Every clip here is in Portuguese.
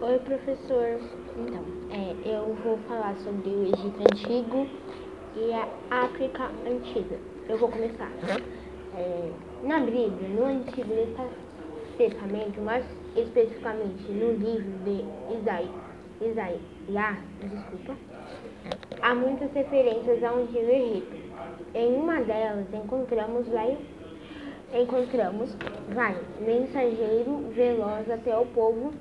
Oi, professor. Então, é, eu vou falar sobre o Egito Antigo e a África Antiga. Eu vou começar. É, na Bíblia, no Antigo Testamento, mais especificamente no livro de Isaías, Isaías desculpa, há muitas referências ao Antigo Egito. Em uma delas encontramos vai, encontramos vai, mensageiro veloz até o povo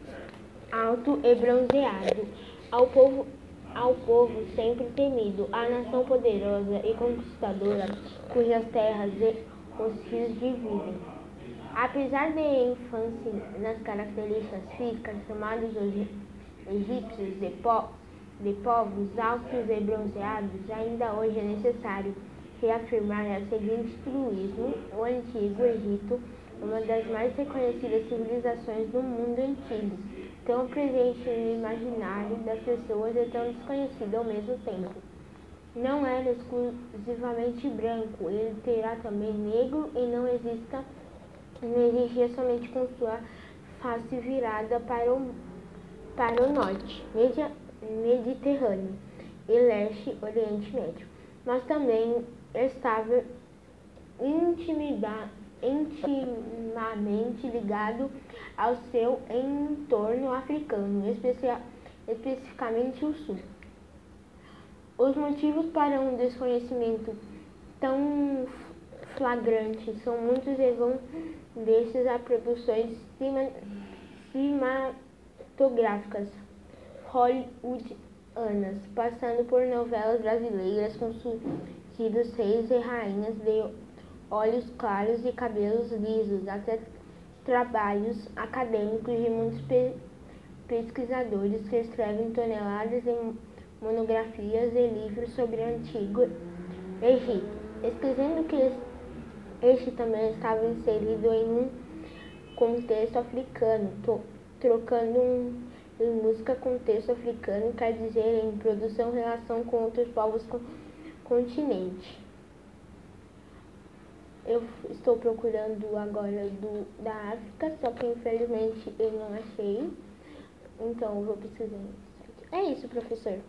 alto e bronzeado, ao povo, ao povo sempre temido, a nação poderosa e conquistadora, cujas terras os rios dividem. Apesar de ênfase nas características físicas chamados os egípcios de, po de povos altos e bronzeados, ainda hoje é necessário reafirmar a seguinte truísmo: o Antigo Egito, uma das mais reconhecidas civilizações do mundo antigo, tão presente no imaginário das pessoas e tão desconhecido ao mesmo tempo. Não era exclusivamente branco, ele terá também negro e não exista, não existia somente com sua face virada para o, para o norte, Mediterrâneo e leste, Oriente Médio, mas também estava intimidade intimamente ligado ao seu entorno africano, especificamente o sul. Os motivos para um desconhecimento tão flagrante são muitos e vão desses a produções cinematográficas hollywoodianas, passando por novelas brasileiras com surgidos reis e rainhas de olhos claros e cabelos lisos, até trabalhos acadêmicos de muitos pe pesquisadores que escrevem toneladas de monografias e livros sobre o antigo Egito, escrevendo que este também estava inserido em um contexto africano, trocando um, em música contexto africano quer dizer em produção relação com outros povos com continente. Eu estou procurando agora do, da África, só que infelizmente eu não achei. Então eu vou pesquisar. É isso, professor.